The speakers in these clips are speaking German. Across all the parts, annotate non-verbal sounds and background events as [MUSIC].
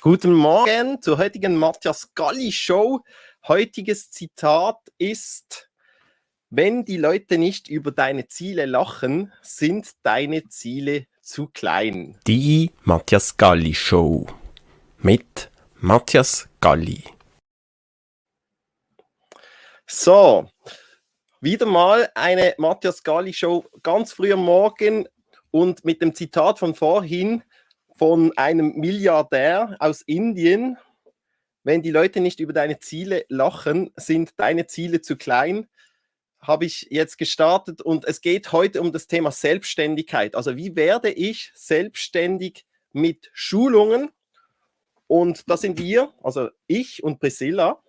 Guten Morgen zur heutigen Matthias Galli Show. Heutiges Zitat ist, wenn die Leute nicht über deine Ziele lachen, sind deine Ziele zu klein. Die Matthias Galli Show mit Matthias Galli. So, wieder mal eine Matthias Galli Show ganz früh am Morgen und mit dem Zitat von vorhin von einem Milliardär aus Indien. Wenn die Leute nicht über deine Ziele lachen, sind deine Ziele zu klein. Habe ich jetzt gestartet und es geht heute um das Thema Selbstständigkeit. Also wie werde ich selbstständig mit Schulungen? Und da sind wir, also ich und Priscilla,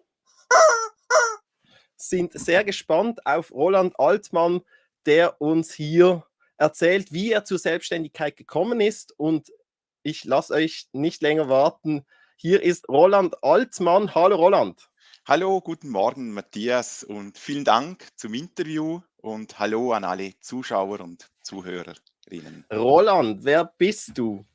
sind sehr gespannt auf Roland Altmann, der uns hier erzählt, wie er zur Selbstständigkeit gekommen ist und ich lasse euch nicht länger warten. Hier ist Roland Altmann. Hallo Roland. Hallo, guten Morgen Matthias und vielen Dank zum Interview und hallo an alle Zuschauer und Zuhörerinnen. Roland, wer bist du?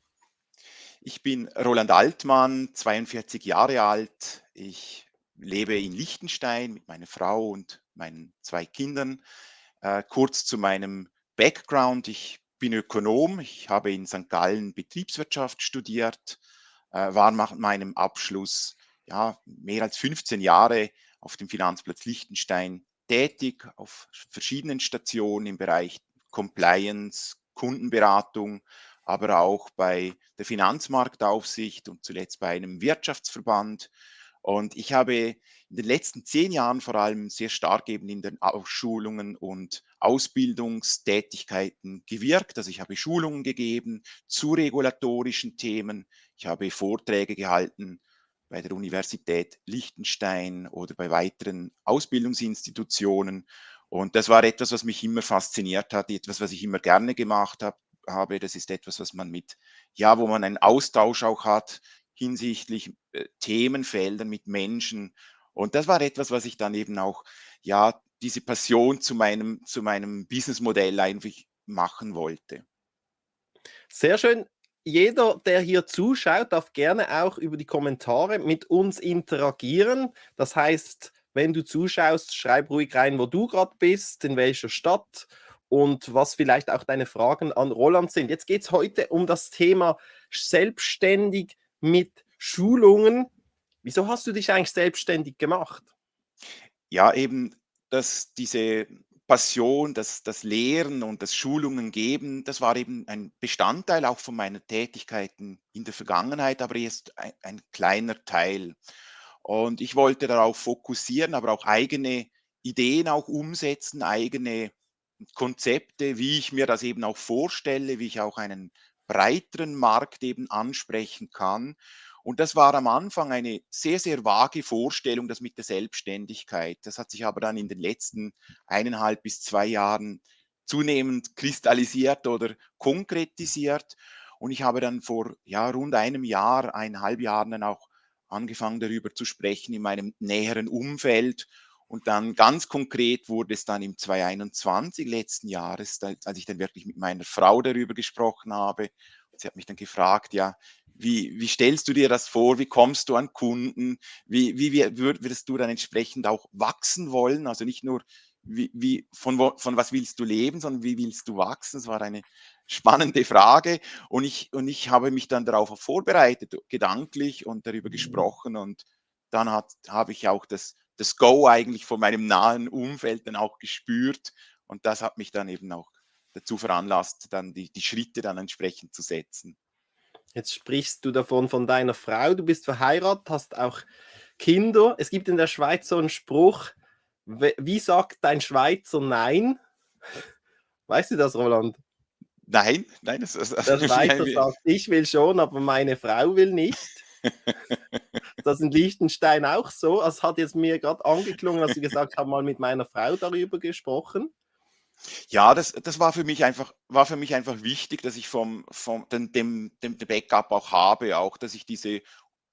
Ich bin Roland Altmann, 42 Jahre alt. Ich lebe in Liechtenstein mit meiner Frau und meinen zwei Kindern. Äh, kurz zu meinem Background. Ich bin Ökonom. Ich habe in St. Gallen Betriebswirtschaft studiert, äh, war nach meinem Abschluss ja, mehr als 15 Jahre auf dem Finanzplatz Liechtenstein tätig, auf verschiedenen Stationen im Bereich Compliance, Kundenberatung, aber auch bei der Finanzmarktaufsicht und zuletzt bei einem Wirtschaftsverband und ich habe in den letzten zehn Jahren vor allem sehr stark eben in den Ausschulungen und Ausbildungstätigkeiten gewirkt. Also ich habe Schulungen gegeben zu regulatorischen Themen. Ich habe Vorträge gehalten bei der Universität Liechtenstein oder bei weiteren Ausbildungsinstitutionen. Und das war etwas, was mich immer fasziniert hat, etwas, was ich immer gerne gemacht habe. habe. Das ist etwas, was man mit, ja, wo man einen Austausch auch hat hinsichtlich Themenfeldern mit Menschen. Und das war etwas, was ich dann eben auch, ja, diese Passion zu meinem, zu meinem Businessmodell eigentlich machen wollte. Sehr schön. Jeder, der hier zuschaut, darf gerne auch über die Kommentare mit uns interagieren. Das heißt, wenn du zuschaust, schreib ruhig rein, wo du gerade bist, in welcher Stadt und was vielleicht auch deine Fragen an Roland sind. Jetzt geht es heute um das Thema selbstständig mit Schulungen. Wieso hast du dich eigentlich selbstständig gemacht? Ja, eben, dass diese Passion, das, das Lehren und das Schulungen geben, das war eben ein Bestandteil auch von meinen Tätigkeiten in der Vergangenheit, aber erst ein, ein kleiner Teil. Und ich wollte darauf fokussieren, aber auch eigene Ideen auch umsetzen, eigene Konzepte, wie ich mir das eben auch vorstelle, wie ich auch einen breiteren Markt eben ansprechen kann. Und das war am Anfang eine sehr, sehr vage Vorstellung, das mit der Selbstständigkeit. Das hat sich aber dann in den letzten eineinhalb bis zwei Jahren zunehmend kristallisiert oder konkretisiert. Und ich habe dann vor ja, rund einem Jahr, eineinhalb Jahren dann auch angefangen darüber zu sprechen in meinem näheren Umfeld und dann ganz konkret wurde es dann im 2021 letzten Jahres, als ich dann wirklich mit meiner Frau darüber gesprochen habe. Sie hat mich dann gefragt, ja, wie, wie stellst du dir das vor? Wie kommst du an Kunden? Wie, wie würdest du dann entsprechend auch wachsen wollen? Also nicht nur, wie, wie, von, wo, von was willst du leben, sondern wie willst du wachsen? Das war eine spannende Frage. Und ich, und ich habe mich dann darauf vorbereitet, gedanklich und darüber mhm. gesprochen. Und dann habe ich auch das das Go eigentlich von meinem nahen Umfeld dann auch gespürt. Und das hat mich dann eben auch dazu veranlasst, dann die, die Schritte dann entsprechend zu setzen. Jetzt sprichst du davon von deiner Frau, du bist verheiratet, hast auch Kinder. Es gibt in der Schweiz so einen Spruch, wie sagt dein Schweizer Nein? [LAUGHS] Weißt du das, Roland? Nein, nein. Das, das, der [LAUGHS] Schweizer sagt, ich will schon, aber meine Frau will nicht. [LAUGHS] das in Liechtenstein auch so. Es hat jetzt mir gerade angeklungen, als Sie gesagt haben, mal mit meiner Frau darüber gesprochen. Ja, das, das war für mich einfach, war für mich einfach wichtig, dass ich vom, vom dem, dem, dem Backup auch habe, auch, dass ich diese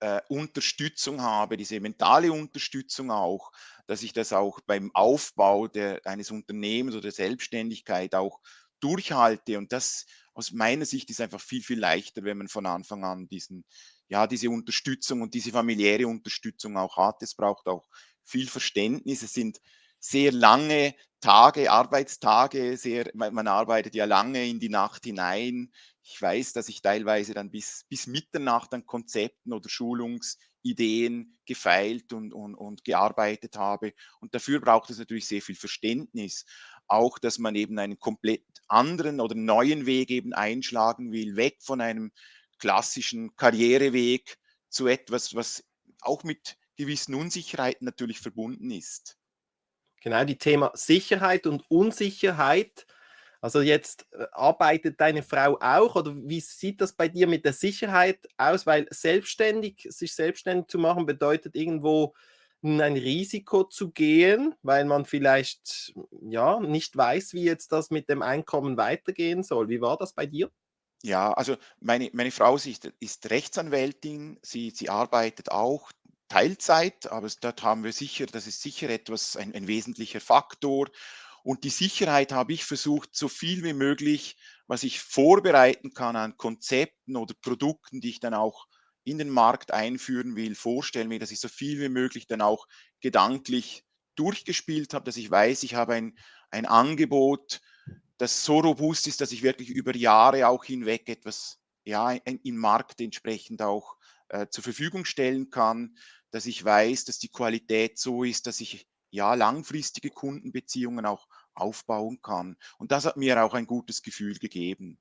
äh, Unterstützung habe, diese mentale Unterstützung auch, dass ich das auch beim Aufbau der, eines Unternehmens oder der Selbstständigkeit auch durchhalte. Und das aus meiner Sicht ist einfach viel, viel leichter, wenn man von Anfang an diesen, ja, diese Unterstützung und diese familiäre Unterstützung auch hat. Es braucht auch viel Verständnis. Es sind sehr lange Tage, Arbeitstage, sehr, man, arbeitet ja lange in die Nacht hinein. Ich weiß, dass ich teilweise dann bis, bis Mitternacht an Konzepten oder Schulungsideen gefeilt und, und, und gearbeitet habe. Und dafür braucht es natürlich sehr viel Verständnis. Auch, dass man eben einen komplett anderen oder neuen Weg eben einschlagen will, weg von einem klassischen Karriereweg zu etwas, was auch mit gewissen Unsicherheiten natürlich verbunden ist. Genau, die Thema Sicherheit und Unsicherheit. Also jetzt äh, arbeitet deine Frau auch oder wie sieht das bei dir mit der Sicherheit aus? Weil selbstständig, sich selbstständig zu machen, bedeutet irgendwo ein Risiko zu gehen, weil man vielleicht ja nicht weiß, wie jetzt das mit dem Einkommen weitergehen soll. Wie war das bei dir? Ja, also meine, meine Frau ist, ist Rechtsanwältin, sie, sie arbeitet auch Teilzeit, aber dort haben wir sicher, das ist sicher etwas, ein, ein wesentlicher Faktor. Und die Sicherheit habe ich versucht, so viel wie möglich, was ich vorbereiten kann an Konzepten oder Produkten, die ich dann auch in den Markt einführen will, vorstellen will, dass ich so viel wie möglich dann auch gedanklich durchgespielt habe, dass ich weiß, ich habe ein, ein Angebot, das so robust ist, dass ich wirklich über Jahre auch hinweg etwas ja, im Markt entsprechend auch äh, zur Verfügung stellen kann, dass ich weiß, dass die Qualität so ist, dass ich ja langfristige Kundenbeziehungen auch aufbauen kann. Und das hat mir auch ein gutes Gefühl gegeben.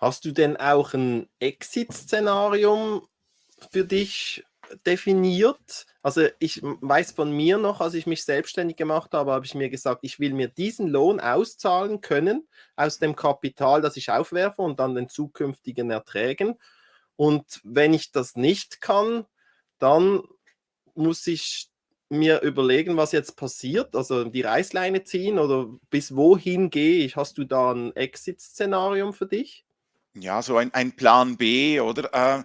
Hast du denn auch ein Exit-Szenarium für dich definiert? Also ich weiß von mir noch, als ich mich selbstständig gemacht habe, habe ich mir gesagt, ich will mir diesen Lohn auszahlen können aus dem Kapital, das ich aufwerfe und dann den zukünftigen Erträgen. Und wenn ich das nicht kann, dann muss ich mir überlegen, was jetzt passiert, also die Reißleine ziehen oder bis wohin gehe ich? Hast du da ein Exit-Szenarium für dich? Ja, so ein, ein Plan B, oder? Äh,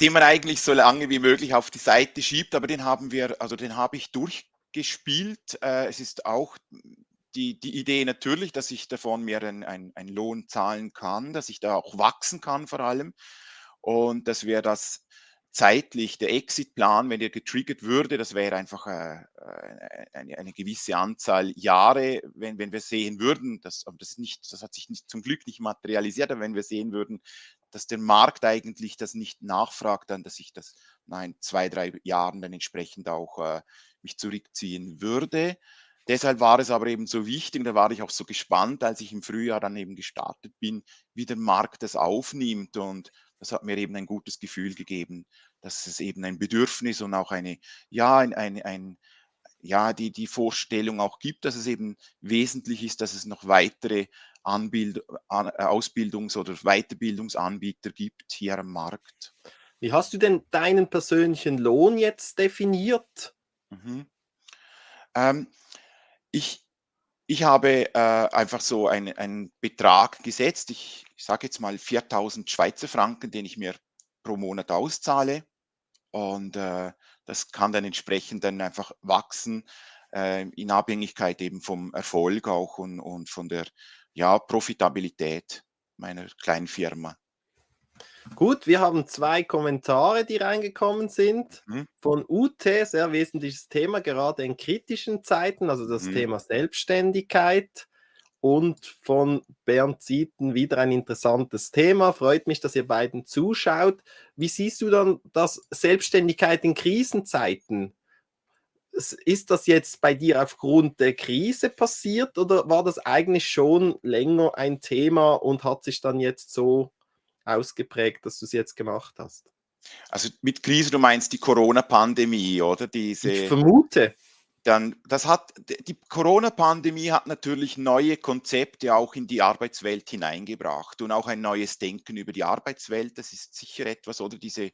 den man eigentlich so lange wie möglich auf die Seite schiebt, aber den haben wir, also den habe ich durchgespielt. Äh, es ist auch die, die Idee natürlich, dass ich davon mir einen ein Lohn zahlen kann, dass ich da auch wachsen kann vor allem und dass wir das zeitlich, der Exit-Plan, wenn der getriggert würde, das wäre einfach äh, äh, eine, eine, gewisse Anzahl Jahre, wenn, wenn wir sehen würden, dass, aber das, nicht, das hat sich nicht, zum Glück nicht materialisiert, aber wenn wir sehen würden, dass der Markt eigentlich das nicht nachfragt, dann, dass ich das nein, zwei, drei Jahren dann entsprechend auch äh, mich zurückziehen würde. Deshalb war es aber eben so wichtig, da war ich auch so gespannt, als ich im Frühjahr dann eben gestartet bin, wie der Markt das aufnimmt und das hat mir eben ein gutes Gefühl gegeben, dass es eben ein Bedürfnis und auch eine, ja, ein, ein, ein ja, die, die Vorstellung auch gibt, dass es eben wesentlich ist, dass es noch weitere Anbild, Ausbildungs- oder Weiterbildungsanbieter gibt hier am Markt. Wie hast du denn deinen persönlichen Lohn jetzt definiert? Mhm. Ähm, ich, ich habe äh, einfach so einen Betrag gesetzt. Ich, ich sage jetzt mal 4000 Schweizer Franken, den ich mir pro Monat auszahle. Und äh, das kann dann entsprechend dann einfach wachsen äh, in Abhängigkeit eben vom Erfolg auch und, und von der ja, Profitabilität meiner kleinen Firma. Gut, wir haben zwei Kommentare, die reingekommen sind. Mhm. Von UT, sehr wesentliches Thema, gerade in kritischen Zeiten, also das mhm. Thema Selbstständigkeit. Und von Bernd Zieten wieder ein interessantes Thema. Freut mich, dass ihr beiden zuschaut. Wie siehst du dann das Selbstständigkeit in Krisenzeiten? Ist das jetzt bei dir aufgrund der Krise passiert oder war das eigentlich schon länger ein Thema und hat sich dann jetzt so ausgeprägt, dass du es jetzt gemacht hast? Also mit Krise, du meinst die Corona-Pandemie, oder? Diese, ich vermute. Dann, das hat, die Corona-Pandemie hat natürlich neue Konzepte auch in die Arbeitswelt hineingebracht und auch ein neues Denken über die Arbeitswelt. Das ist sicher etwas, oder diese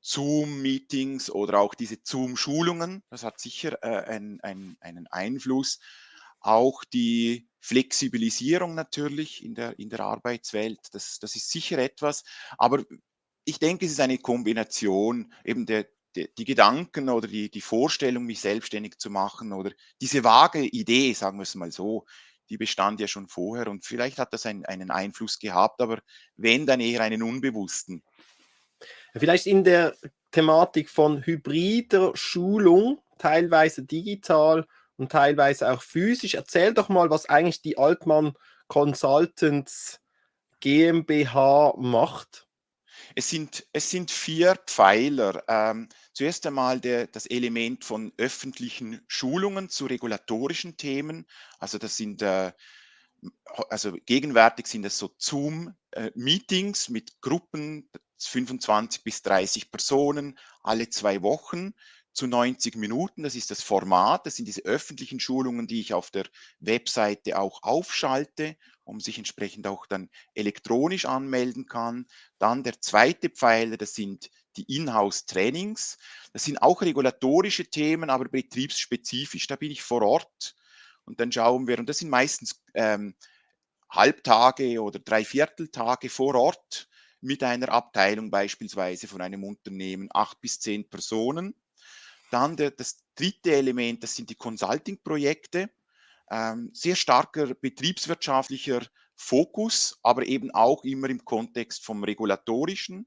Zoom-Meetings oder auch diese Zoom-Schulungen, das hat sicher äh, ein, ein, einen Einfluss. Auch die Flexibilisierung natürlich in der, in der Arbeitswelt, das, das ist sicher etwas. Aber ich denke, es ist eine Kombination eben der, der, die Gedanken oder die, die Vorstellung, mich selbstständig zu machen oder diese vage Idee, sagen wir es mal so, die bestand ja schon vorher und vielleicht hat das ein, einen Einfluss gehabt, aber wenn, dann eher einen unbewussten. Vielleicht in der Thematik von hybrider Schulung, teilweise digital und teilweise auch physisch. Erzähl doch mal, was eigentlich die Altmann Consultants GmbH macht. Es sind, es sind vier Pfeiler. Ähm, zuerst einmal der, das Element von öffentlichen Schulungen zu regulatorischen Themen. Also das sind äh, also gegenwärtig sind es so Zoom-Meetings äh, mit Gruppen, 25 bis 30 Personen, alle zwei Wochen zu 90 Minuten. Das ist das Format. Das sind diese öffentlichen Schulungen, die ich auf der Webseite auch aufschalte, um sich entsprechend auch dann elektronisch anmelden kann. Dann der zweite Pfeiler, das sind die Inhouse-Trainings. Das sind auch regulatorische Themen, aber betriebsspezifisch. Da bin ich vor Ort und dann schauen wir, und das sind meistens ähm, Halbtage oder Dreivierteltage vor Ort mit einer Abteilung beispielsweise von einem Unternehmen, acht bis zehn Personen. Dann der, das dritte Element, das sind die Consulting-Projekte. Ähm, sehr starker betriebswirtschaftlicher Fokus, aber eben auch immer im Kontext vom regulatorischen.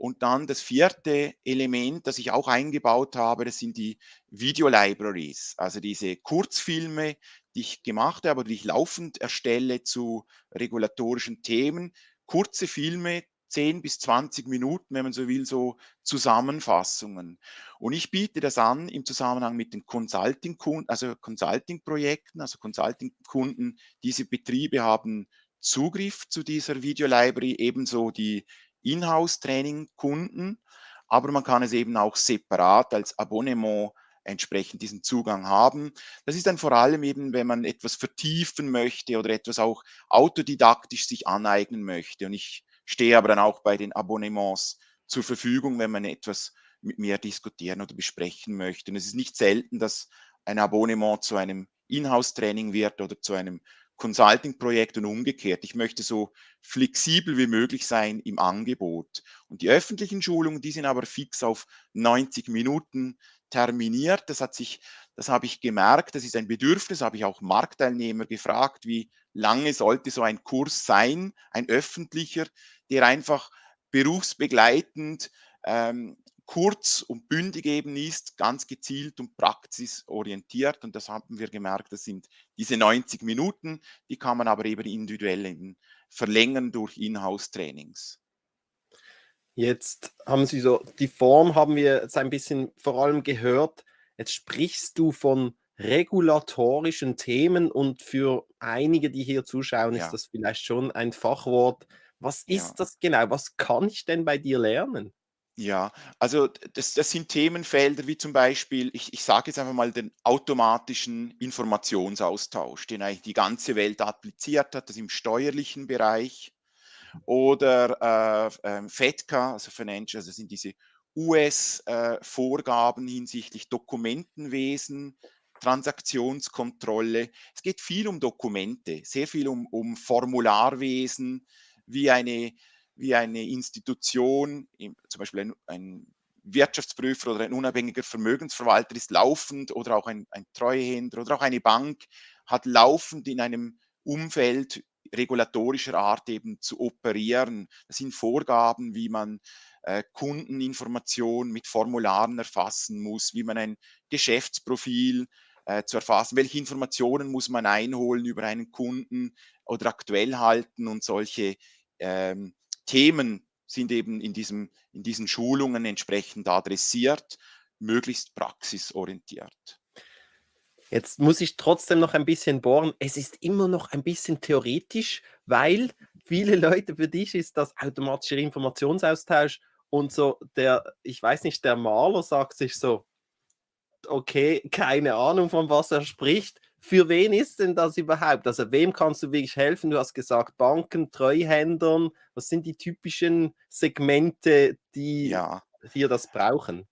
Und dann das vierte Element, das ich auch eingebaut habe, das sind die Video Libraries, also diese Kurzfilme, die ich gemacht habe, die ich laufend erstelle zu regulatorischen Themen. Kurze Filme, 10 bis 20 Minuten, wenn man so will, so Zusammenfassungen. Und ich biete das an im Zusammenhang mit den Consulting-Kunden, also Consulting-Projekten, also Consulting-Kunden. Diese Betriebe haben Zugriff zu dieser Video Library, ebenso die Inhouse-Training-Kunden, aber man kann es eben auch separat als Abonnement entsprechend diesen Zugang haben. Das ist dann vor allem eben, wenn man etwas vertiefen möchte oder etwas auch autodidaktisch sich aneignen möchte. Und ich stehe aber dann auch bei den Abonnements zur Verfügung, wenn man etwas mit mir diskutieren oder besprechen möchte. Und es ist nicht selten, dass ein Abonnement zu einem Inhouse-Training wird oder zu einem Consulting-Projekt und umgekehrt. Ich möchte so flexibel wie möglich sein im Angebot. Und die öffentlichen Schulungen, die sind aber fix auf 90 Minuten terminiert. Das hat sich, das habe ich gemerkt, das ist ein Bedürfnis, habe ich auch Marktteilnehmer gefragt, wie lange sollte so ein Kurs sein, ein öffentlicher, der einfach berufsbegleitend ähm, kurz und bündig eben ist, ganz gezielt und praxisorientiert. Und das haben wir gemerkt, das sind diese 90 Minuten, die kann man aber eben individuell verlängern durch Inhouse-Trainings. Jetzt haben Sie so, die Form haben wir jetzt ein bisschen vor allem gehört. Jetzt sprichst du von regulatorischen Themen und für einige, die hier zuschauen, ja. ist das vielleicht schon ein Fachwort. Was ist ja. das genau? Was kann ich denn bei dir lernen? Ja, also das, das sind Themenfelder wie zum Beispiel, ich, ich sage jetzt einfach mal den automatischen Informationsaustausch, den eigentlich die ganze Welt appliziert hat, das im steuerlichen Bereich oder äh, äh, FEDCA, also Financial, also das sind diese US-Vorgaben äh, hinsichtlich Dokumentenwesen, Transaktionskontrolle. Es geht viel um Dokumente, sehr viel um, um Formularwesen, wie eine wie eine Institution, zum Beispiel ein, ein Wirtschaftsprüfer oder ein unabhängiger Vermögensverwalter ist laufend oder auch ein, ein Treuhänder oder auch eine Bank hat laufend in einem Umfeld regulatorischer Art eben zu operieren. Das sind Vorgaben, wie man äh, Kundeninformationen mit Formularen erfassen muss, wie man ein Geschäftsprofil äh, zu erfassen, welche Informationen muss man einholen über einen Kunden oder aktuell halten und solche ähm, Themen sind eben in, diesem, in diesen Schulungen entsprechend adressiert, möglichst praxisorientiert. Jetzt muss ich trotzdem noch ein bisschen bohren. Es ist immer noch ein bisschen theoretisch, weil viele Leute, für dich ist das automatischer Informationsaustausch und so der, ich weiß nicht, der Maler sagt sich so, okay, keine Ahnung, von was er spricht für wen ist denn das überhaupt? Also wem kannst du wirklich helfen? Du hast gesagt Banken, Treuhändern. Was sind die typischen Segmente, die ja. hier das brauchen?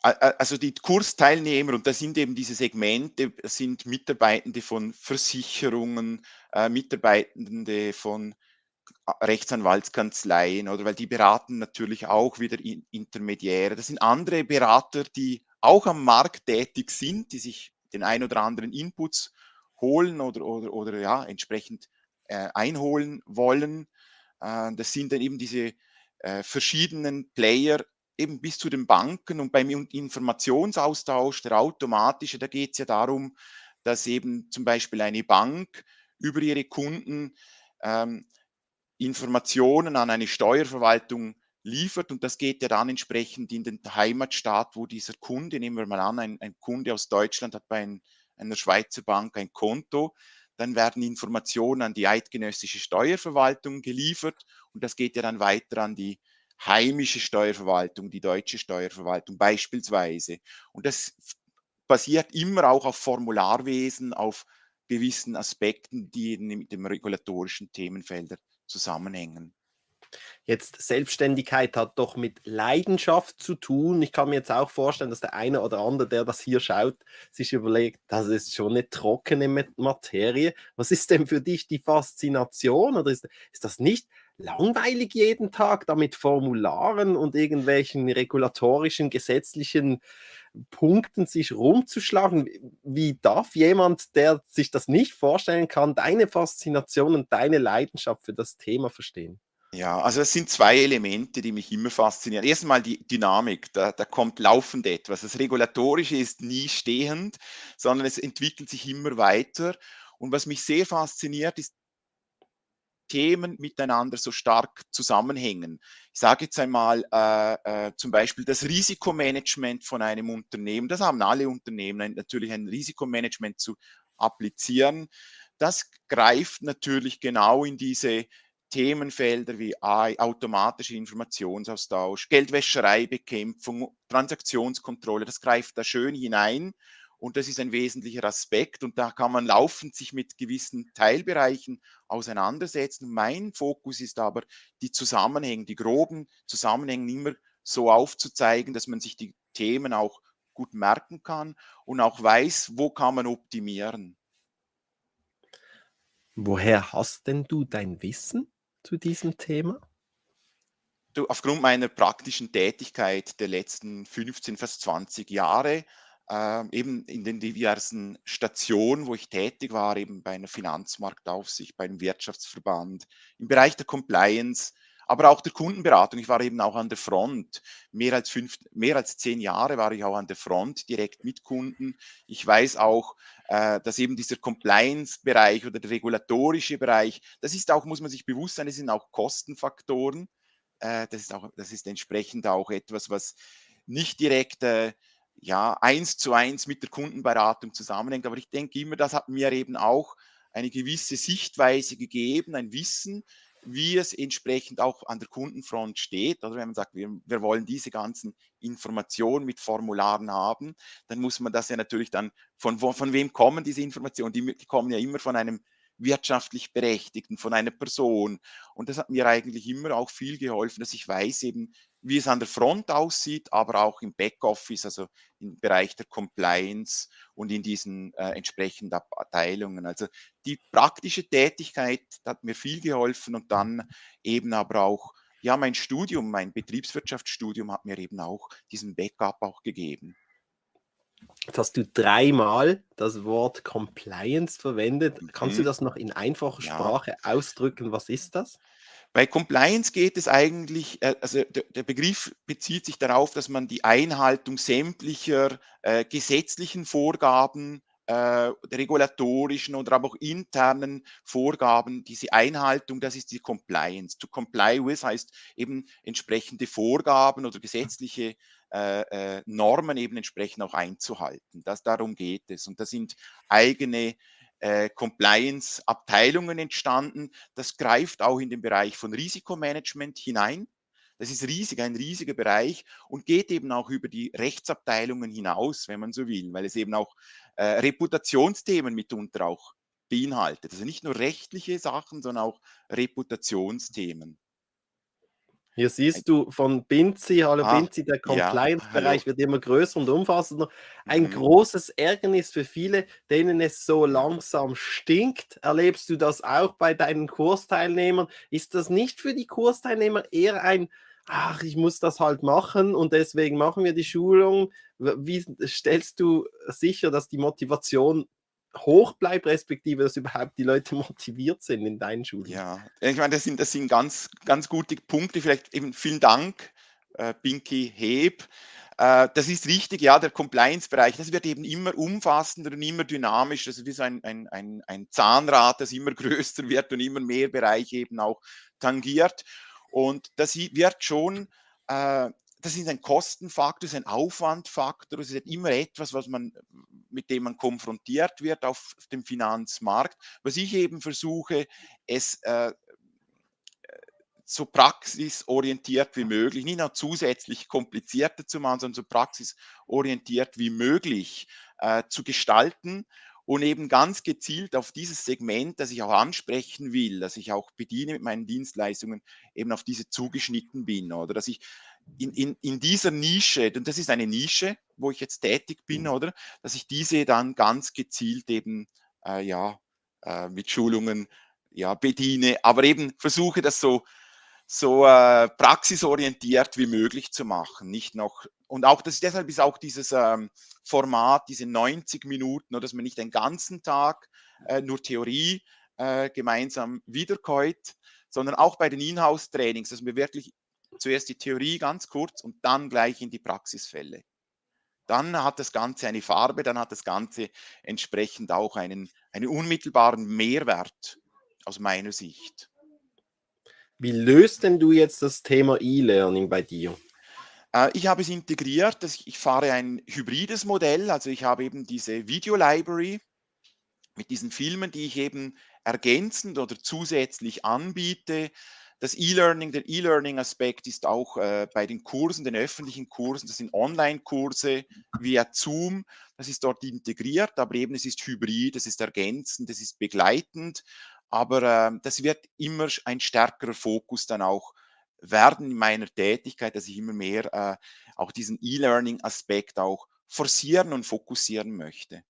Also die Kursteilnehmer, und das sind eben diese Segmente, sind Mitarbeitende von Versicherungen, äh, Mitarbeitende von Rechtsanwaltskanzleien oder weil die beraten natürlich auch wieder Intermediäre. Das sind andere Berater, die auch am Markt tätig sind, die sich den ein oder anderen Inputs holen oder, oder, oder ja, entsprechend äh, einholen wollen. Äh, das sind dann eben diese äh, verschiedenen Player, eben bis zu den Banken und beim Informationsaustausch, der automatische, da geht es ja darum, dass eben zum Beispiel eine Bank über ihre Kunden ähm, Informationen an eine Steuerverwaltung liefert und das geht ja dann entsprechend in den Heimatstaat, wo dieser Kunde, nehmen wir mal an, ein, ein Kunde aus Deutschland hat bei ein, einer Schweizer Bank ein Konto, dann werden Informationen an die eidgenössische Steuerverwaltung geliefert und das geht ja dann weiter an die heimische Steuerverwaltung, die deutsche Steuerverwaltung beispielsweise. Und das basiert immer auch auf Formularwesen, auf gewissen Aspekten, die mit dem regulatorischen Themenfelder zusammenhängen. Jetzt Selbstständigkeit hat doch mit Leidenschaft zu tun. Ich kann mir jetzt auch vorstellen, dass der eine oder andere, der das hier schaut, sich überlegt, das ist schon eine trockene Materie. Was ist denn für dich die Faszination oder ist, ist das nicht langweilig jeden Tag, da mit Formularen und irgendwelchen regulatorischen, gesetzlichen Punkten sich rumzuschlagen? Wie darf jemand, der sich das nicht vorstellen kann, deine Faszination und deine Leidenschaft für das Thema verstehen? Ja, also es sind zwei Elemente, die mich immer faszinieren. Erstmal die Dynamik, da, da kommt laufend etwas. Das Regulatorische ist nie stehend, sondern es entwickelt sich immer weiter. Und was mich sehr fasziniert, ist Themen miteinander so stark zusammenhängen. Ich sage jetzt einmal äh, äh, zum Beispiel das Risikomanagement von einem Unternehmen. Das haben alle Unternehmen natürlich ein Risikomanagement zu applizieren. Das greift natürlich genau in diese Themenfelder wie automatischer Informationsaustausch, Geldwäschereibekämpfung, Transaktionskontrolle. Das greift da schön hinein und das ist ein wesentlicher Aspekt und da kann man laufend sich mit gewissen Teilbereichen auseinandersetzen. Mein Fokus ist aber, die Zusammenhänge, die groben Zusammenhänge immer so aufzuzeigen, dass man sich die Themen auch gut merken kann und auch weiß, wo kann man optimieren. Woher hast denn du dein Wissen zu diesem Thema? Du, aufgrund meiner praktischen Tätigkeit der letzten 15, fast 20 Jahre äh, eben in den diversen Stationen, wo ich tätig war, eben bei einer Finanzmarktaufsicht, bei einem Wirtschaftsverband, im Bereich der Compliance, aber auch der Kundenberatung. Ich war eben auch an der Front. Mehr als, fünf, mehr als zehn Jahre war ich auch an der Front, direkt mit Kunden. Ich weiß auch, dass eben dieser Compliance-Bereich oder der regulatorische Bereich, das ist auch, muss man sich bewusst sein, das sind auch Kostenfaktoren. Äh, das, ist auch, das ist entsprechend auch etwas, was nicht direkt äh, ja, eins zu eins mit der Kundenberatung zusammenhängt. Aber ich denke immer, das hat mir eben auch eine gewisse Sichtweise gegeben, ein Wissen, wie es entsprechend auch an der Kundenfront steht. Oder wenn man sagt, wir, wir wollen diese ganzen Informationen mit Formularen haben, dann muss man das ja natürlich dann, von, von wem kommen diese Informationen? Die, die kommen ja immer von einem wirtschaftlich Berechtigten, von einer Person. Und das hat mir eigentlich immer auch viel geholfen, dass ich weiß eben, wie es an der Front aussieht, aber auch im Backoffice, also im Bereich der Compliance und in diesen äh, entsprechenden Abteilungen. Also die praktische Tätigkeit hat mir viel geholfen und dann eben aber auch, ja, mein Studium, mein Betriebswirtschaftsstudium hat mir eben auch diesen Backup auch gegeben. Jetzt hast du dreimal das Wort Compliance verwendet. Mhm. Kannst du mhm. das noch in einfacher Sprache ja. ausdrücken? Was ist das? Bei Compliance geht es eigentlich, äh, also der, Begriff bezieht sich darauf, dass man die Einhaltung sämtlicher äh, gesetzlichen Vorgaben, äh, regulatorischen oder aber auch internen Vorgaben, diese Einhaltung, das ist die Compliance. To comply with heißt eben entsprechende Vorgaben oder gesetzliche äh, äh, Normen eben entsprechend auch einzuhalten. Das, darum geht es. Und das sind eigene äh, Compliance-Abteilungen entstanden. Das greift auch in den Bereich von Risikomanagement hinein. Das ist riesig, ein riesiger Bereich und geht eben auch über die Rechtsabteilungen hinaus, wenn man so will, weil es eben auch äh, Reputationsthemen mitunter auch beinhaltet. Also nicht nur rechtliche Sachen, sondern auch Reputationsthemen. Hier siehst du von Binzi, hallo ah, Binzi, der Compliance-Bereich ja, wird immer größer und umfassender. Ein mhm. großes Ärgernis für viele, denen es so langsam stinkt. Erlebst du das auch bei deinen Kursteilnehmern? Ist das nicht für die Kursteilnehmer eher ein, ach, ich muss das halt machen und deswegen machen wir die Schulung? Wie stellst du sicher, dass die Motivation hoch bleibt, respektive dass überhaupt die Leute motiviert sind in deinen Schulen. Ja, ich meine, das sind, das sind ganz, ganz gute Punkte. Vielleicht eben vielen Dank äh, Pinky Heb. Äh, das ist richtig, ja, der Compliance-Bereich, das wird eben immer umfassender und immer dynamischer. Also wie so ein, ein, ein, ein Zahnrad, das immer [LAUGHS] größer wird und immer mehr Bereiche eben auch tangiert. Und das wird schon, äh, das ist ein Kostenfaktor, ist ein Aufwandfaktor, es ist immer etwas, was man, mit dem man konfrontiert wird auf dem Finanzmarkt. Was ich eben versuche, es äh, so praxisorientiert wie möglich, nicht noch zusätzlich komplizierter zu machen, sondern so praxisorientiert wie möglich äh, zu gestalten und eben ganz gezielt auf dieses Segment, das ich auch ansprechen will, das ich auch bediene mit meinen Dienstleistungen, eben auf diese zugeschnitten bin oder dass ich in, in, in dieser Nische, und das ist eine Nische, wo ich jetzt tätig bin, oder dass ich diese dann ganz gezielt eben äh, ja, äh, mit Schulungen ja, bediene, aber eben versuche das so so äh, praxisorientiert wie möglich zu machen. Nicht noch, und auch das, deshalb ist auch dieses ähm, Format, diese 90 Minuten, oder dass man nicht den ganzen Tag äh, nur Theorie äh, gemeinsam wiederkäut, sondern auch bei den Inhouse-Trainings, dass wir wirklich zuerst die Theorie ganz kurz und dann gleich in die Praxisfälle. Dann hat das Ganze eine Farbe, dann hat das Ganze entsprechend auch einen, einen unmittelbaren Mehrwert aus meiner Sicht. Wie löst denn du jetzt das Thema E-Learning bei dir? Äh, ich habe es integriert, ich fahre ein hybrides Modell, also ich habe eben diese Video Library mit diesen Filmen, die ich eben ergänzend oder zusätzlich anbiete. Das E-Learning, der E-Learning-Aspekt ist auch äh, bei den Kursen, den öffentlichen Kursen, das sind Online-Kurse via Zoom, das ist dort integriert, aber eben es ist hybrid, es ist ergänzend, es ist begleitend aber äh, das wird immer ein stärkerer Fokus dann auch werden in meiner Tätigkeit, dass ich immer mehr äh, auch diesen E-Learning-Aspekt auch forcieren und fokussieren möchte.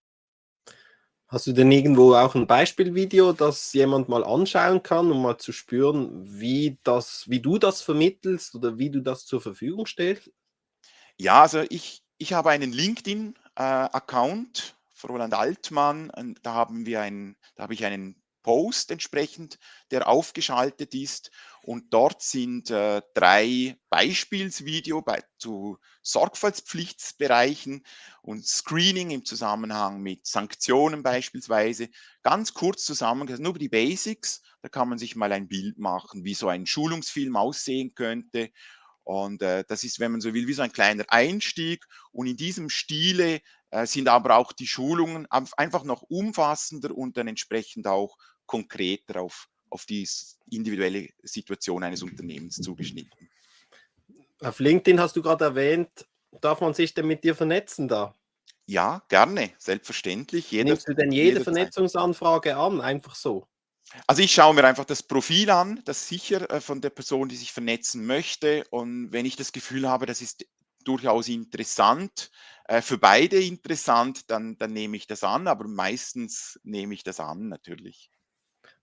Hast du denn irgendwo auch ein Beispielvideo, das jemand mal anschauen kann, um mal zu spüren, wie, das, wie du das vermittelst oder wie du das zur Verfügung stellst? Ja, also ich, ich habe einen LinkedIn-Account, äh, Roland Altmann, da haben wir ein, da habe ich einen Post entsprechend, der aufgeschaltet ist. Und dort sind äh, drei Beispielsvideo bei, zu Sorgfaltspflichtsbereichen und Screening im Zusammenhang mit Sanktionen beispielsweise. Ganz kurz zusammengefasst, nur die Basics. Da kann man sich mal ein Bild machen, wie so ein Schulungsfilm aussehen könnte. Und äh, das ist, wenn man so will, wie so ein kleiner Einstieg. Und in diesem Stile äh, sind aber auch die Schulungen einfach noch umfassender und dann entsprechend auch konkreter auf, auf die individuelle Situation eines Unternehmens zugeschnitten. Auf LinkedIn hast du gerade erwähnt, darf man sich denn mit dir vernetzen da? Ja, gerne, selbstverständlich. Jeder, Nimmst du denn jede Vernetzungsanfrage an, einfach so? Also ich schaue mir einfach das Profil an, das sicher äh, von der Person, die sich vernetzen möchte. Und wenn ich das Gefühl habe, das ist durchaus interessant, äh, für beide interessant, dann, dann nehme ich das an. Aber meistens nehme ich das an, natürlich.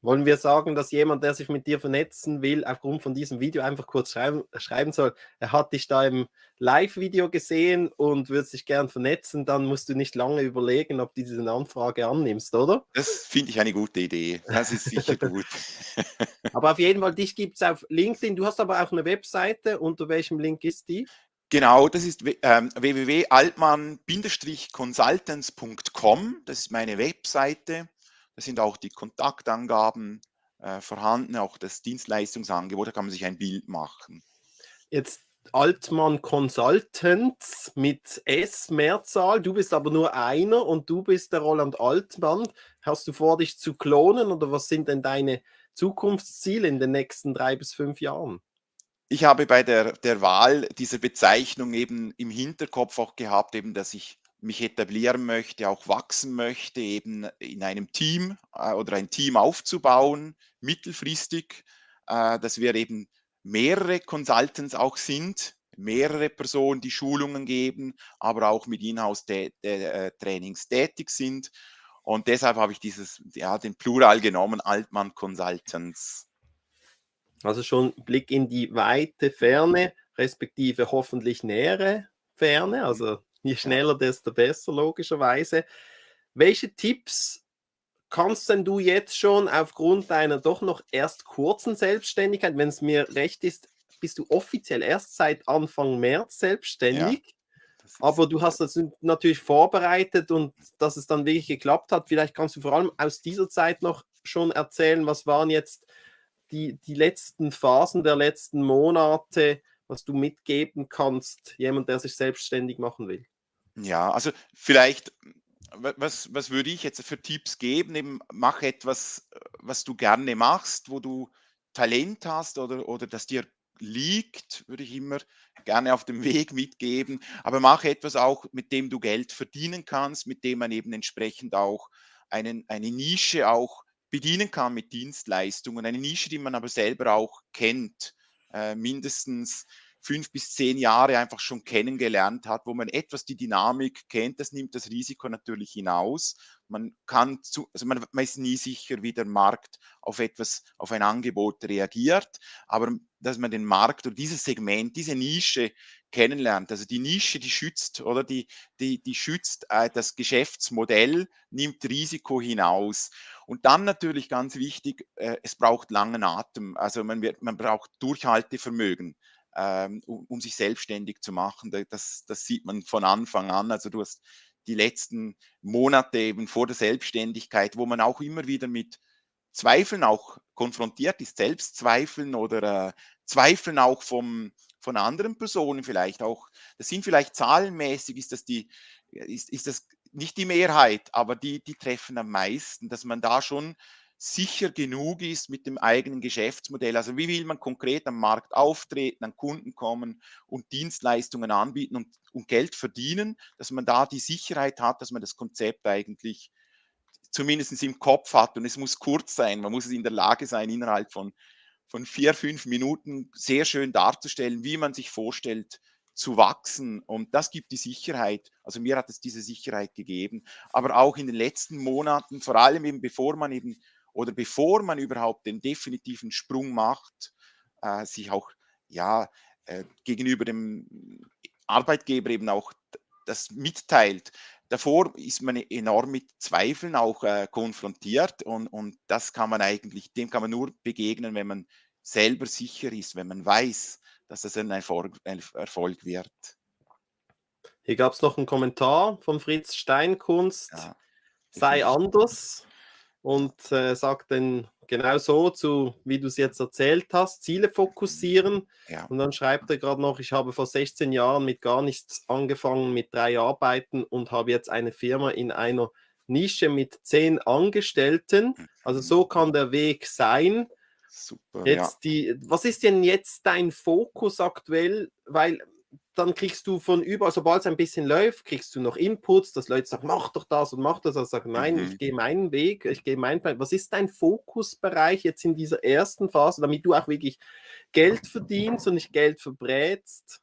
Wollen wir sagen, dass jemand, der sich mit dir vernetzen will, aufgrund von diesem Video einfach kurz schreiben, schreiben soll, er hat dich da im Live-Video gesehen und würde sich gern vernetzen, dann musst du nicht lange überlegen, ob du diese Anfrage annimmst, oder? Das finde ich eine gute Idee. Das ist sicher [LAUGHS] gut. aber auf jeden Fall, dich gibt es auf LinkedIn. Du hast aber auch eine Webseite. Unter welchem Link ist die? Genau, das ist ähm, www.altmann-consultants.com. Das ist meine Webseite. Da sind auch die Kontaktangaben äh, vorhanden, auch das Dienstleistungsangebot, da kann man sich ein Bild machen. Jetzt Altmann Consultants mit S Mehrzahl. Du bist aber nur einer und du bist der Roland Altmann. Hast du vor, dich zu klonen oder was sind denn deine Zukunftsziele in den nächsten drei bis fünf Jahren? Ich habe bei der, der Wahl dieser Bezeichnung eben im Hinterkopf auch gehabt, eben, dass ich mich etablieren möchte, auch wachsen möchte, eben in einem Team äh, oder ein Team aufzubauen, mittelfristig, äh, dass wir eben mehrere Consultants auch sind, mehrere Personen, die Schulungen geben, aber auch mit Inhouse-Trainings äh, tätig sind. Und deshalb habe ich dieses, ja, den Plural genommen, Altmann Consultants. Also schon Blick in die weite Ferne, respektive hoffentlich nähere Ferne, also Je schneller, desto besser, logischerweise. Welche Tipps kannst denn du jetzt schon aufgrund deiner doch noch erst kurzen Selbstständigkeit, wenn es mir recht ist, bist du offiziell erst seit Anfang März selbstständig. Ja. Aber du hast das natürlich vorbereitet und dass es dann wirklich geklappt hat. Vielleicht kannst du vor allem aus dieser Zeit noch schon erzählen, was waren jetzt die, die letzten Phasen der letzten Monate, was du mitgeben kannst, jemand, der sich selbstständig machen will. Ja, also vielleicht, was, was würde ich jetzt für Tipps geben? Eben, mach etwas, was du gerne machst, wo du Talent hast oder, oder das dir liegt, würde ich immer gerne auf dem [LAUGHS] Weg mitgeben. Aber mache etwas auch, mit dem du Geld verdienen kannst, mit dem man eben entsprechend auch einen, eine Nische auch bedienen kann mit Dienstleistungen. Eine Nische, die man aber selber auch kennt, äh, mindestens fünf bis zehn Jahre einfach schon kennengelernt hat, wo man etwas die Dynamik kennt, das nimmt das Risiko natürlich hinaus. Man kann zu, also man, man ist nie sicher, wie der Markt auf etwas, auf ein Angebot reagiert, aber dass man den Markt oder dieses Segment, diese Nische kennenlernt. Also die Nische, die schützt oder die, die, die schützt äh, das Geschäftsmodell, nimmt Risiko hinaus. Und dann natürlich ganz wichtig, äh, es braucht langen Atem. Also man, wird, man braucht Durchhaltevermögen ähm, um, um, sich selbstständig zu machen. Das, das sieht man von Anfang an. Also du hast die letzten Monate eben vor der Selbstständigkeit, wo man auch immer wieder mit Zweifeln auch konfrontiert ist, Selbstzweifeln oder äh, Zweifeln auch vom, von anderen Personen vielleicht auch. Das sind vielleicht zahlenmäßig, ist das die, ist, ist das nicht die Mehrheit, aber die, die treffen am meisten, dass man da schon sicher genug ist mit dem eigenen Geschäftsmodell. Also wie will man konkret am Markt auftreten, an Kunden kommen und Dienstleistungen anbieten und, und Geld verdienen, dass man da die Sicherheit hat, dass man das Konzept eigentlich zumindest im Kopf hat und es muss kurz sein. Man muss in der Lage sein, innerhalb von, von vier, fünf Minuten sehr schön darzustellen, wie man sich vorstellt, zu wachsen. Und das gibt die Sicherheit. Also mir hat es diese Sicherheit gegeben. Aber auch in den letzten Monaten, vor allem eben bevor man eben oder bevor man überhaupt den definitiven Sprung macht, äh, sich auch ja, äh, gegenüber dem Arbeitgeber eben auch das mitteilt. Davor ist man enorm mit Zweifeln auch äh, konfrontiert und, und das kann man eigentlich, dem kann man nur begegnen, wenn man selber sicher ist, wenn man weiß, dass das ein Erfolg, ein Erfolg wird. Hier gab es noch einen Kommentar von Fritz Steinkunst. Ja, sei anders und äh, sagt dann genau so zu, wie du es jetzt erzählt hast, Ziele fokussieren. Ja. Und dann schreibt er gerade noch, ich habe vor 16 Jahren mit gar nichts angefangen, mit drei Arbeiten und habe jetzt eine Firma in einer Nische mit zehn Angestellten. Also mhm. so kann der Weg sein. Super. Jetzt ja. die, was ist denn jetzt dein Fokus aktuell? Weil dann kriegst du von überall, sobald es ein bisschen läuft, kriegst du noch Inputs, dass Leute sagen, mach doch das und mach das. Also sagen, nein, mhm. ich gehe meinen Weg, ich gehe meinen Plan. Was ist dein Fokusbereich jetzt in dieser ersten Phase, damit du auch wirklich Geld verdienst und nicht Geld verbrätst?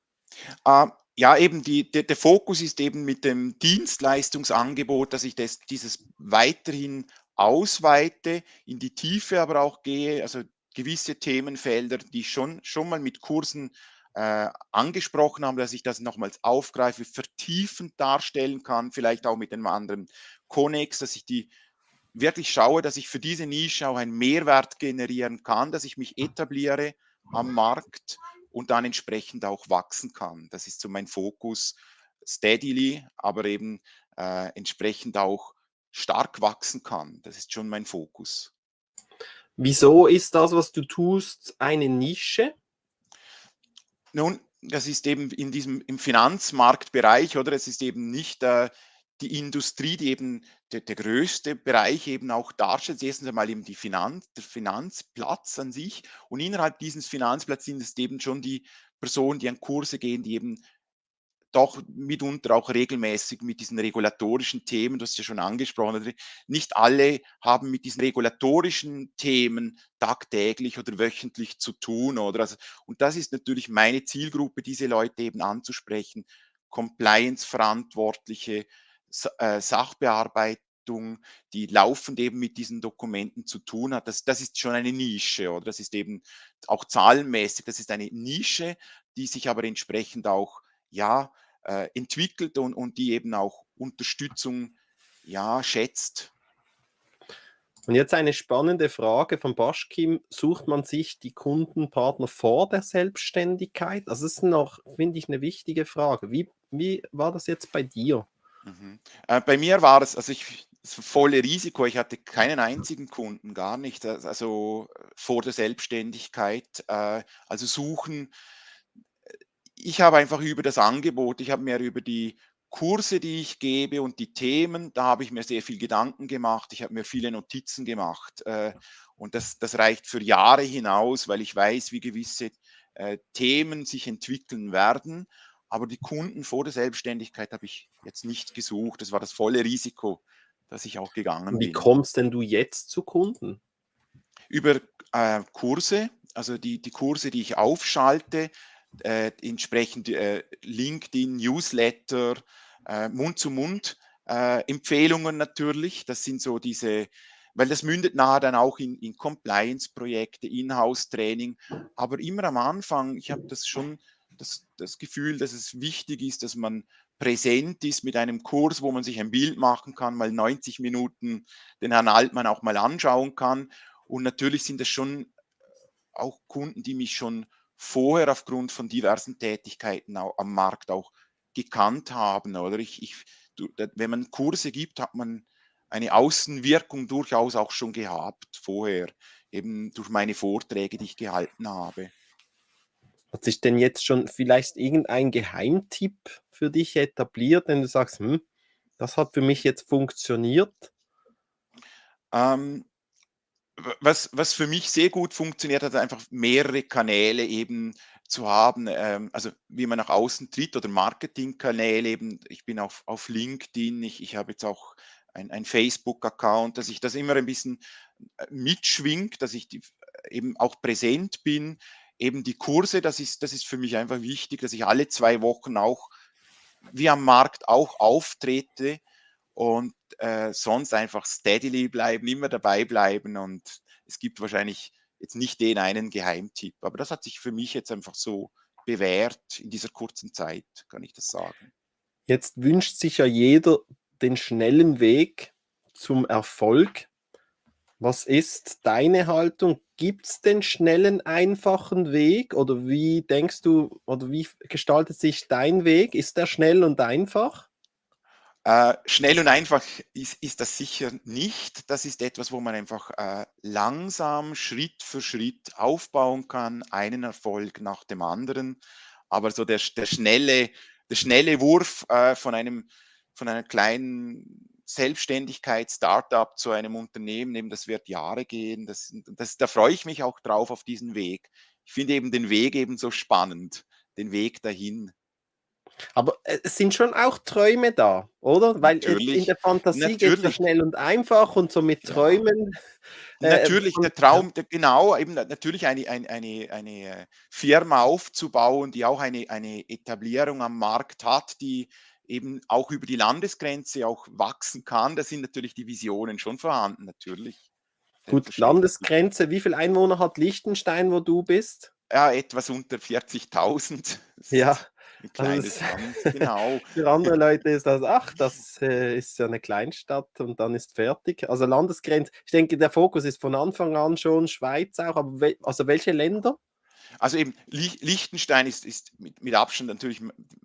Uh, ja, eben die, der, der, Fokus ist eben mit dem Dienstleistungsangebot, dass ich das, dieses weiterhin ausweite, in die Tiefe aber auch gehe, also gewisse Themenfelder, die ich schon, schon mal mit Kursen äh, angesprochen haben, dass ich das nochmals aufgreife, vertiefend darstellen kann, vielleicht auch mit einem anderen Connex, dass ich die wirklich schaue, dass ich für diese Nische auch einen Mehrwert generieren kann, dass ich mich etabliere am Markt und dann entsprechend auch wachsen kann. Das ist so mein Fokus, steadily, aber eben äh, entsprechend auch stark wachsen kann. Das ist schon mein Fokus. Wieso ist das, was du tust, eine Nische? Nun, das ist eben in diesem im Finanzmarktbereich, oder? Es ist eben nicht äh, die Industrie, die eben der, der, größte Bereich eben auch darstellt. Erstens einmal eben die Finanz, der Finanzplatz an sich und innerhalb dieses Finanzplatzes sind es eben schon die Personen, die an Kurse gehen, die eben doch mitunter auch regelmäßig mit diesen regulatorischen Themen, du hast ja schon angesprochen, nicht alle haben mit diesen regulatorischen Themen tagtäglich oder wöchentlich zu tun. Oder also, und das ist natürlich meine Zielgruppe, diese Leute eben anzusprechen, Compliance-Verantwortliche, äh, Sachbearbeitung, die laufend eben mit diesen Dokumenten zu tun hat. Das, das ist schon eine Nische oder das ist eben auch zahlenmäßig, das ist eine Nische, die sich aber entsprechend auch ja, äh, entwickelt und, und die eben auch Unterstützung ja, schätzt. Und jetzt eine spannende Frage von Baschkim. Sucht man sich die Kundenpartner vor der Selbstständigkeit? Also das ist noch, finde ich, eine wichtige Frage. Wie, wie war das jetzt bei dir? Mhm. Äh, bei mir war es, also ich, das volle Risiko. Ich hatte keinen einzigen Kunden, gar nicht. Also vor der Selbstständigkeit. Äh, also suchen. Ich habe einfach über das Angebot, ich habe mir über die Kurse, die ich gebe und die Themen, da habe ich mir sehr viel Gedanken gemacht. Ich habe mir viele Notizen gemacht. Äh, und das, das reicht für Jahre hinaus, weil ich weiß, wie gewisse äh, Themen sich entwickeln werden. Aber die Kunden vor der Selbstständigkeit habe ich jetzt nicht gesucht. Das war das volle Risiko, dass ich auch gegangen Wie bin. kommst denn du jetzt zu Kunden? Über äh, Kurse, also die, die Kurse, die ich aufschalte, äh, entsprechend äh, LinkedIn, Newsletter, äh, Mund-zu-Mund-Empfehlungen äh, natürlich. Das sind so diese, weil das mündet nachher dann auch in, in Compliance-Projekte, Inhouse-Training. Aber immer am Anfang, ich habe das schon das, das Gefühl, dass es wichtig ist, dass man präsent ist mit einem Kurs, wo man sich ein Bild machen kann, mal 90 Minuten den Herrn Altmann auch mal anschauen kann. Und natürlich sind das schon auch Kunden, die mich schon vorher aufgrund von diversen Tätigkeiten am Markt auch gekannt haben. Oder ich, ich, wenn man Kurse gibt, hat man eine Außenwirkung durchaus auch schon gehabt vorher, eben durch meine Vorträge, die ich gehalten habe. Hat sich denn jetzt schon vielleicht irgendein Geheimtipp für dich etabliert, wenn du sagst, hm, das hat für mich jetzt funktioniert? Ähm, was, was für mich sehr gut funktioniert hat, einfach mehrere Kanäle eben zu haben, ähm, also wie man nach außen tritt oder Marketingkanäle eben. Ich bin auf, auf LinkedIn, ich, ich habe jetzt auch ein, ein Facebook-Account, dass ich das immer ein bisschen äh, mitschwingt, dass ich die, eben auch präsent bin eben die Kurse, das ist, das ist für mich einfach wichtig, dass ich alle zwei Wochen auch wie am Markt auch auftrete und äh, sonst einfach steadily bleiben, immer dabei bleiben und es gibt wahrscheinlich jetzt nicht den einen Geheimtipp, aber das hat sich für mich jetzt einfach so bewährt in dieser kurzen Zeit, kann ich das sagen. Jetzt wünscht sich ja jeder den schnellen Weg zum Erfolg. Was ist deine Haltung? Gibt es den schnellen, einfachen Weg oder wie denkst du oder wie gestaltet sich dein Weg? Ist der schnell und einfach? Äh, schnell und einfach ist, ist, das sicher nicht. Das ist etwas, wo man einfach äh, langsam, Schritt für Schritt aufbauen kann, einen Erfolg nach dem anderen. Aber so der, der, schnelle, der schnelle Wurf äh, von, einem, von einer kleinen Selbstständigkeit, Startup zu einem Unternehmen, eben das wird Jahre gehen. Das, das, da freue ich mich auch drauf auf diesen Weg. Ich finde eben den Weg eben so spannend, den Weg dahin. Aber äh, es sind schon auch Träume da, oder? Weil natürlich, in der Fantasie geht es schnell und einfach und so mit Träumen. Ja. Äh, natürlich, der Traum, der, genau, eben natürlich eine, eine, eine, eine Firma aufzubauen, die auch eine, eine Etablierung am Markt hat, die eben auch über die Landesgrenze auch wachsen kann. Da sind natürlich die Visionen schon vorhanden, natürlich. Gut, Landesgrenze, wie viele Einwohner hat Liechtenstein, wo du bist? Ja, etwas unter 40.000. Ja. Ein kleines also Land, [LAUGHS] genau. Für andere Leute ist das, ach, das äh, ist ja eine Kleinstadt und dann ist fertig. Also Landesgrenze, ich denke, der Fokus ist von Anfang an schon Schweiz auch, aber we also welche Länder? Also eben Liechtenstein ist, ist mit, mit, Abstand natürlich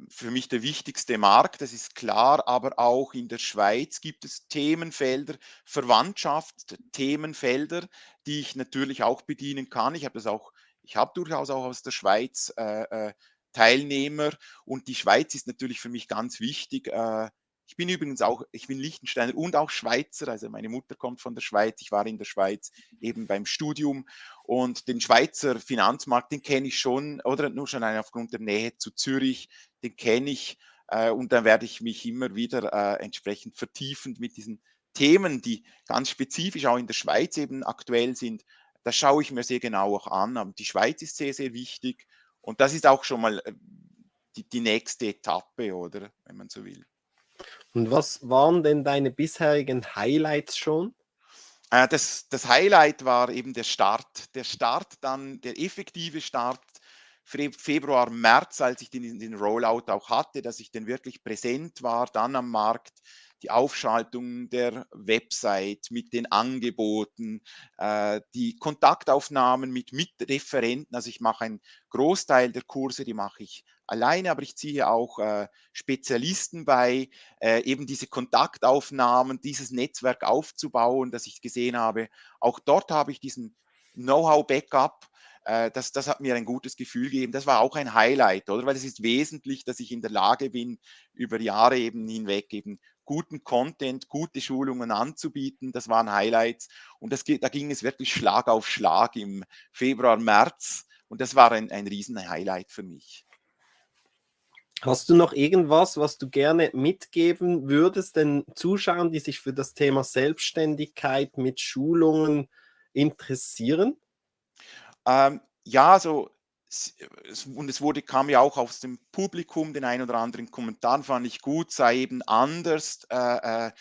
für mich der wichtigste Markt, das ist klar, aber auch in der Schweiz gibt es Themenfelder, Verwandtschaft, Themenfelder, die ich natürlich auch bedienen kann. Ich habe das auch, ich habe durchaus auch aus der Schweiz äh, äh, Teilnehmer und die Schweiz ist natürlich für mich ganz wichtig. Äh, ich bin übrigens auch, ich bin Liechtensteiner und auch Schweizer, also meine Mutter kommt von der Schweiz, ich war in der Schweiz eben beim Studium und den Schweizer Finanzmarkt, den kenne ich schon, oder nur schon aufgrund der Nähe zu Zürich, den kenne ich äh, und dann werde ich mich immer wieder äh, entsprechend vertiefend mit diesen Themen, die ganz spezifisch auch in der Schweiz eben aktuell sind, das schaue ich mir sehr genau auch an. Aber die Schweiz ist sehr, sehr wichtig und das ist auch schon mal äh, die, die nächste Etappe, oder, wenn man so will. Und was waren denn deine bisherigen Highlights schon? Äh, das, das Highlight war eben der Start. Der Start dann, der effektive Start Februar, März, als ich den, den Rollout auch hatte, dass ich den wirklich präsent war, dann am Markt, die Aufschaltung der Website mit den Angeboten, äh, die Kontaktaufnahmen mit Mitreferenten. Also ich mache einen Großteil der Kurse, die mache ich alleine, aber ich ziehe auch äh, Spezialisten bei, äh, eben diese Kontaktaufnahmen, dieses Netzwerk aufzubauen, das ich gesehen habe. Auch dort habe ich diesen Know-how-Backup. Äh, das, das hat mir ein gutes Gefühl gegeben. Das war auch ein Highlight, oder? Weil es ist wesentlich, dass ich in der Lage bin, über Jahre eben hinweg eben guten Content, gute Schulungen anzubieten. Das waren Highlights. Und das, da ging es wirklich Schlag auf Schlag im Februar, März. Und das war ein, ein Riesen-Highlight für mich. Hast du noch irgendwas, was du gerne mitgeben würdest, den Zuschauern, die sich für das Thema Selbstständigkeit mit Schulungen interessieren? Ähm, ja, also und es wurde, kam ja auch aus dem Publikum, den ein oder anderen Kommentar fand ich gut, sei eben anders, äh, äh,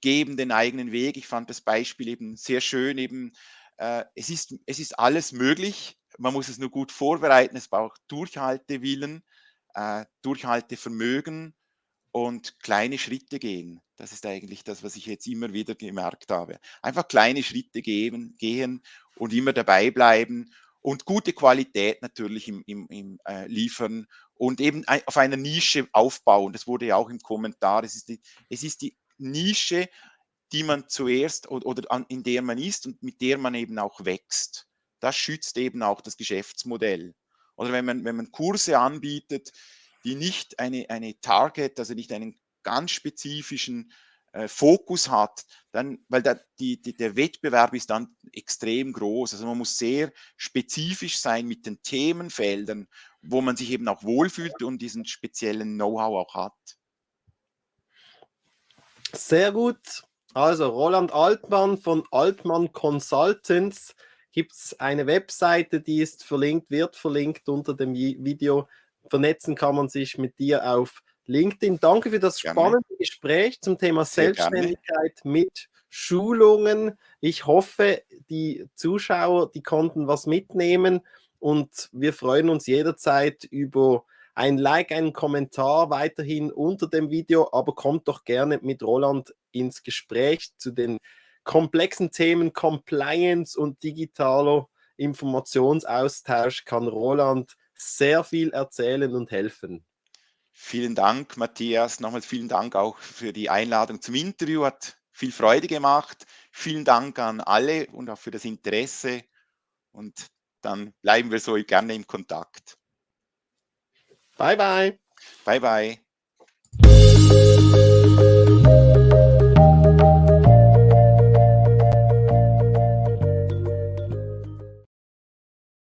geben den eigenen Weg. Ich fand das Beispiel eben sehr schön, eben äh, es, ist, es ist alles möglich, man muss es nur gut vorbereiten, es braucht Durchhaltewillen, äh, Durchhaltevermögen und kleine Schritte gehen. Das ist eigentlich das, was ich jetzt immer wieder gemerkt habe. Einfach kleine Schritte geben, gehen und immer dabei bleiben und gute Qualität natürlich im, im, im äh, Liefern und eben auf einer Nische aufbauen. Das wurde ja auch im Kommentar. Es ist die, es ist die Nische, die man zuerst oder, oder an, in der man ist und mit der man eben auch wächst. Das schützt eben auch das Geschäftsmodell. Oder wenn man, wenn man Kurse anbietet, die nicht eine, eine Target, also nicht einen ganz spezifischen äh, Fokus hat, dann, weil da, die, die, der Wettbewerb ist dann extrem groß. Also man muss sehr spezifisch sein mit den Themenfeldern, wo man sich eben auch wohlfühlt und diesen speziellen Know-how auch hat. Sehr gut. Also Roland Altmann von Altmann Consultants gibt es eine Webseite, die ist verlinkt, wird verlinkt unter dem Video. Vernetzen kann man sich mit dir auf LinkedIn. Danke für das gerne. spannende Gespräch zum Thema Selbstständigkeit gerne. mit Schulungen. Ich hoffe, die Zuschauer, die konnten was mitnehmen und wir freuen uns jederzeit über ein Like, einen Kommentar weiterhin unter dem Video, aber kommt doch gerne mit Roland ins Gespräch zu den komplexen Themen Compliance und digitaler Informationsaustausch kann Roland sehr viel erzählen und helfen. Vielen Dank, Matthias. Nochmals vielen Dank auch für die Einladung zum Interview. Hat viel Freude gemacht. Vielen Dank an alle und auch für das Interesse. Und dann bleiben wir so gerne im Kontakt. Bye, bye. Bye, bye.